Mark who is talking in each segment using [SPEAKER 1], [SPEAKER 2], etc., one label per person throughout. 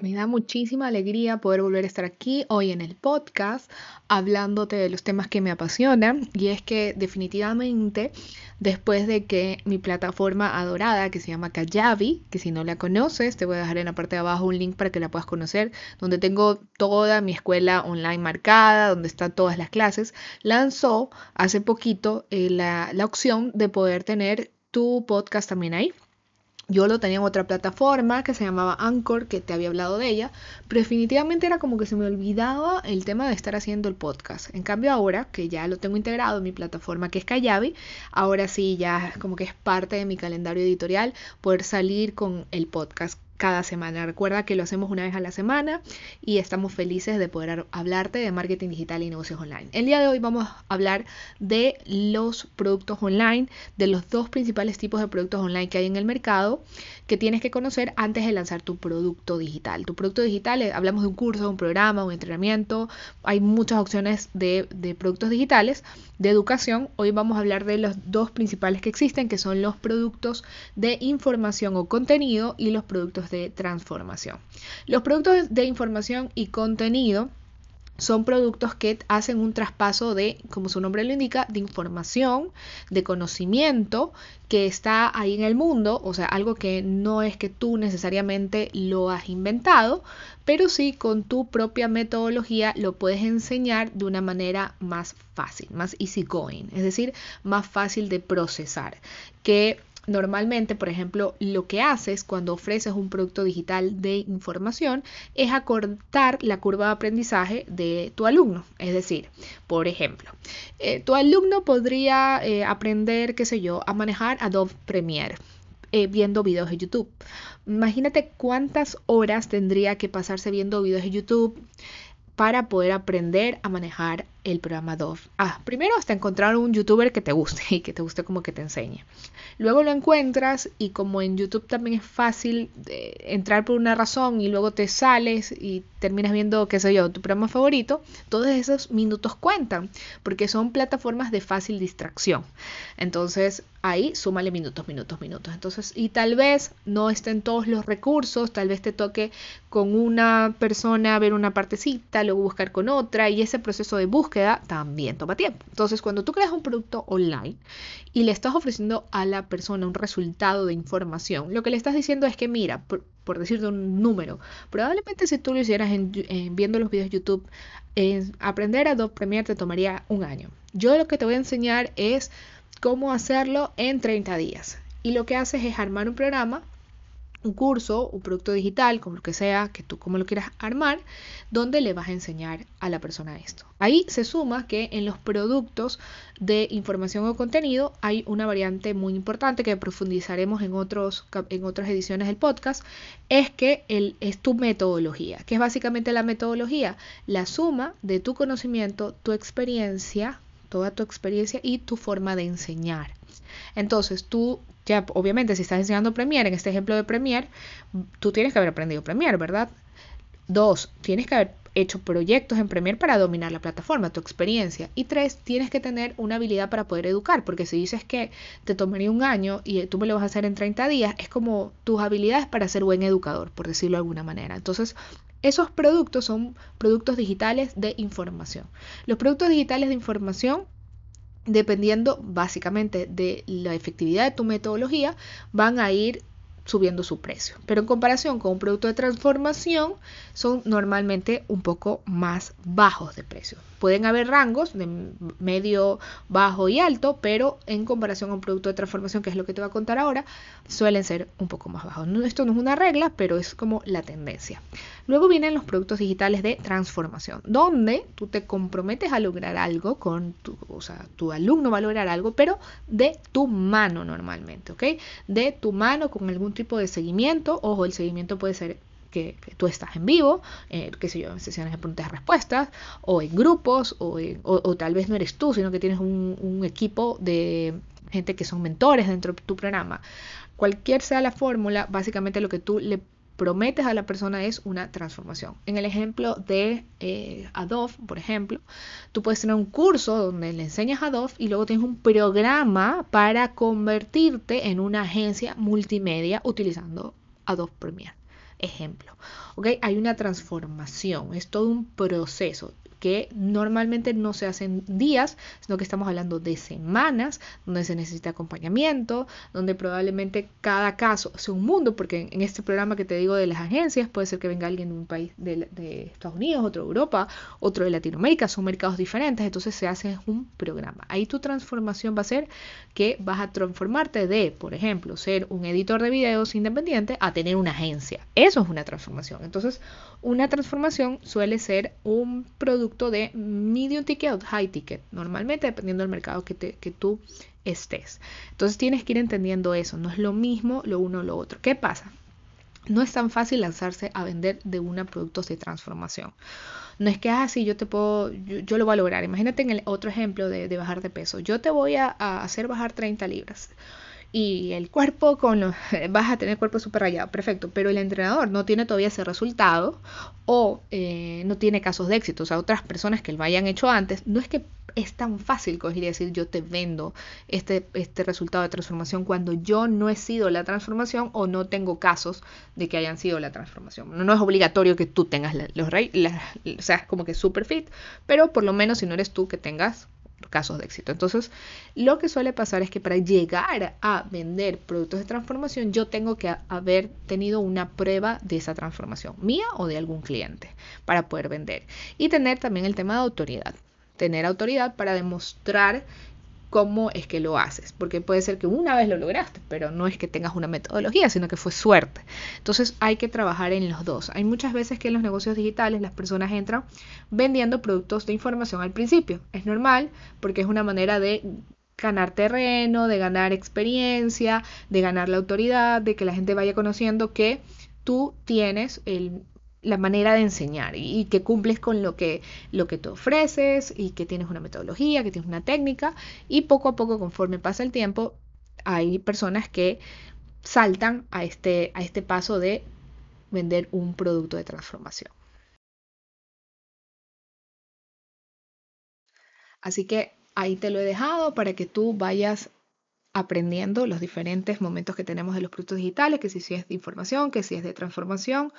[SPEAKER 1] Me da muchísima alegría poder volver a estar aquí hoy en el podcast hablándote de los temas que me apasionan y es que definitivamente después de que mi plataforma adorada que se llama Kajabi, que si no la conoces te voy a dejar en la parte de abajo un link para que la puedas conocer, donde tengo toda mi escuela online marcada, donde están todas las clases, lanzó hace poquito eh, la, la opción de poder tener tu podcast también ahí. Yo lo tenía en otra plataforma que se llamaba Anchor, que te había hablado de ella, pero definitivamente era como que se me olvidaba el tema de estar haciendo el podcast. En cambio ahora, que ya lo tengo integrado en mi plataforma que es Kayabi, ahora sí ya como que es parte de mi calendario editorial poder salir con el podcast cada semana. Recuerda que lo hacemos una vez a la semana y estamos felices de poder hablarte de marketing digital y negocios online. El día de hoy vamos a hablar de los productos online, de los dos principales tipos de productos online que hay en el mercado que tienes que conocer antes de lanzar tu producto digital. Tu producto digital, eh, hablamos de un curso, un programa, un entrenamiento, hay muchas opciones de, de productos digitales de educación. Hoy vamos a hablar de los dos principales que existen, que son los productos de información o contenido y los productos de transformación. Los productos de información y contenido son productos que hacen un traspaso de, como su nombre lo indica, de información, de conocimiento que está ahí en el mundo, o sea, algo que no es que tú necesariamente lo has inventado, pero sí con tu propia metodología lo puedes enseñar de una manera más fácil, más easygoing, es decir, más fácil de procesar, que Normalmente, por ejemplo, lo que haces cuando ofreces un producto digital de información es acortar la curva de aprendizaje de tu alumno. Es decir, por ejemplo, eh, tu alumno podría eh, aprender, qué sé yo, a manejar Adobe Premiere. Eh, viendo videos de YouTube. Imagínate cuántas horas tendría que pasarse viendo videos de YouTube para poder aprender a manejar el programa Dove. Ah, primero hasta encontrar un youtuber que te guste y que te guste como que te enseñe. Luego lo encuentras y como en YouTube también es fácil eh, entrar por una razón y luego te sales y terminas viendo, qué sé yo, tu programa favorito, todos esos minutos cuentan porque son plataformas de fácil distracción. Entonces ahí súmale minutos, minutos, minutos. Entonces, y tal vez no estén todos los recursos, tal vez te toque con una persona ver una partecita, luego buscar con otra y ese proceso de búsqueda queda también toma tiempo. Entonces, cuando tú creas un producto online y le estás ofreciendo a la persona un resultado de información, lo que le estás diciendo es que, mira, por, decirte un número, probablemente si tú lo hicieras en, viendo los videos de YouTube, aprender Adobe Premiere te tomaría un año. Yo lo que te voy a enseñar es cómo hacerlo en 30 días. Y lo que haces es armar un programa un curso, un producto digital, como lo que sea, que tú como lo quieras armar, donde le vas a enseñar a la persona esto. Ahí se suma que en los productos de información o contenido hay una variante muy importante que profundizaremos en, otros, en otras ediciones del podcast, es que el, es tu metodología, que es básicamente la metodología, la suma de tu conocimiento, tu experiencia, toda tu experiencia y tu forma de enseñar. Entonces, tú obviamente, si estás enseñando Premiere, en este ejemplo de Premiere, tú tienes que haber aprendido Premiere, ¿verdad? Dos, tienes que haber hecho proyectos en Premiere para dominar la plataforma, tu experiencia. Y tres, tienes que tener una habilidad para poder educar, porque si dices que te tomaría un año y tú me lo vas a hacer en 30 días, es como tus habilidades para ser buen educador, por decirlo de alguna manera. Entonces, esos productos son productos digitales de información. Los productos digitales de información dependiendo básicamente de la efectividad de tu metodología, van a ir subiendo su precio. Pero en comparación con un producto de transformación, son normalmente un poco más bajos de precio. Pueden haber rangos de medio, bajo y alto, pero en comparación a un producto de transformación, que es lo que te voy a contar ahora, suelen ser un poco más bajos. Esto no es una regla, pero es como la tendencia. Luego vienen los productos digitales de transformación, donde tú te comprometes a lograr algo con tu, o sea, tu alumno va a lograr algo, pero de tu mano normalmente, ¿ok? De tu mano con algún tipo de seguimiento. Ojo, el seguimiento puede ser que, tú estás en vivo, eh, qué sé yo, en sesiones de preguntas y respuestas, o en grupos, o, o, tal vez no eres tú, sino que tienes un, un, equipo de gente que son mentores dentro de tu programa cualquier sea la fórmula, básicamente lo que tú le prometes a la persona es una transformación. En el ejemplo de eh, Adobe, por ejemplo, tú puedes tener un curso donde le enseñas Adobe y luego tienes un programa para convertirte en una agencia multimedia utilizando Adobe Premiere. Ejemplo, ¿ok? Hay una transformación, es todo un proceso que normalmente no se hacen días, sino que estamos hablando de semanas, donde se necesita acompañamiento, donde probablemente cada caso sea un mundo, porque en este programa que te digo de las agencias, puede ser que venga alguien de un país de, Estados Unidos, otro de Europa, otro de Latinoamérica, son mercados diferentes, entonces se hace un programa. Ahí tu transformación va a ser que vas a transformarte de, por ejemplo, ser un editor de videos independiente a tener una agencia. Eso es una transformación. Entonces, una transformación suele ser un producto de medium ticket o high ticket, normalmente dependiendo del mercado que, que tú estés. Entonces tienes que ir entendiendo eso, no es lo mismo lo uno o lo otro. ¿Qué pasa? No es tan fácil lanzarse a vender de una productos de transformación. No es que, ah, yo te puedo, yo, lo voy a lograr. Imagínate en el otro ejemplo de, bajar de peso. Yo te voy a, hacer bajar 30 libras y el cuerpo con lo, vas a tener cuerpo súper rayado, perfecto, pero el entrenador no tiene todavía ese resultado o eh, no tiene casos de éxito, o sea, otras personas que lo hayan hecho antes, no es que es tan fácil coger y decir yo te vendo este, este resultado de transformación cuando yo no he sido la transformación o no tengo casos de que hayan sido la transformación. No, es obligatorio que tú tengas los rey, o sea, como que super fit, pero por lo menos si no eres tú que tengas casos de éxito. Entonces, lo que suele pasar es que para llegar a vender productos de transformación, yo tengo que haber tenido una prueba de esa transformación, mía o de algún cliente, para poder vender. Y tener también el tema de autoridad. Tener autoridad para demostrar cómo es que lo haces, porque puede ser que una vez lo lograste, pero no es que tengas una metodología, sino que fue suerte. Entonces hay que trabajar en los dos. Hay muchas veces que en los negocios digitales las personas entran vendiendo productos de información al principio. Es normal porque es una manera de ganar terreno, de ganar experiencia, de ganar la autoridad, de que la gente vaya conociendo que tú tienes el la manera de enseñar y, que cumples con lo que, lo que te ofreces y que tienes una metodología, que tienes una técnica y poco a poco conforme pasa el tiempo hay personas que saltan a este, a este paso de vender un producto de transformación. Así que ahí te lo he dejado para que tú vayas aprendiendo los diferentes momentos que tenemos de los productos digitales, que si, es de información, que si es de transformación.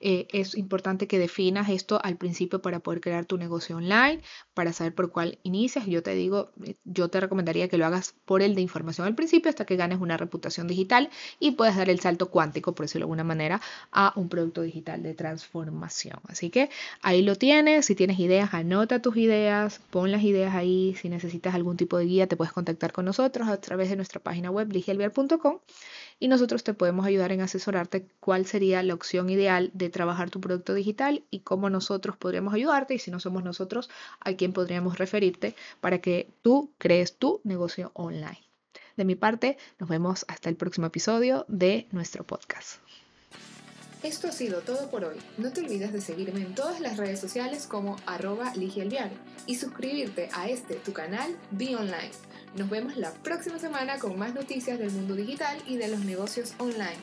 [SPEAKER 1] Eh, es importante que definas esto al principio para poder crear tu negocio online, para saber por cuál inicias. Yo te digo, eh, yo te recomendaría que lo hagas por el de información al principio hasta que ganes una reputación digital y puedas dar el salto cuántico, por decirlo de alguna manera, a un producto digital de transformación. Así que ahí lo tienes. Si tienes ideas, anota tus ideas, pon las ideas ahí. Si necesitas algún tipo de guía, te puedes contactar con nosotros a través de nuestra página web ligielviar.com y nosotros te podemos ayudar en asesorarte cuál sería la opción ideal de trabajar tu producto digital y cómo nosotros podríamos ayudarte y si no somos nosotros, a quién podríamos referirte para que tú crees tu negocio online. De mi parte, nos vemos hasta el próximo episodio de nuestro podcast.
[SPEAKER 2] Esto ha sido todo por hoy. No te olvides de seguirme en todas las redes sociales como arroba y suscribirte a este tu canal Be Online nos vemos la próxima semana con más noticias del mundo digital y de los negocios online.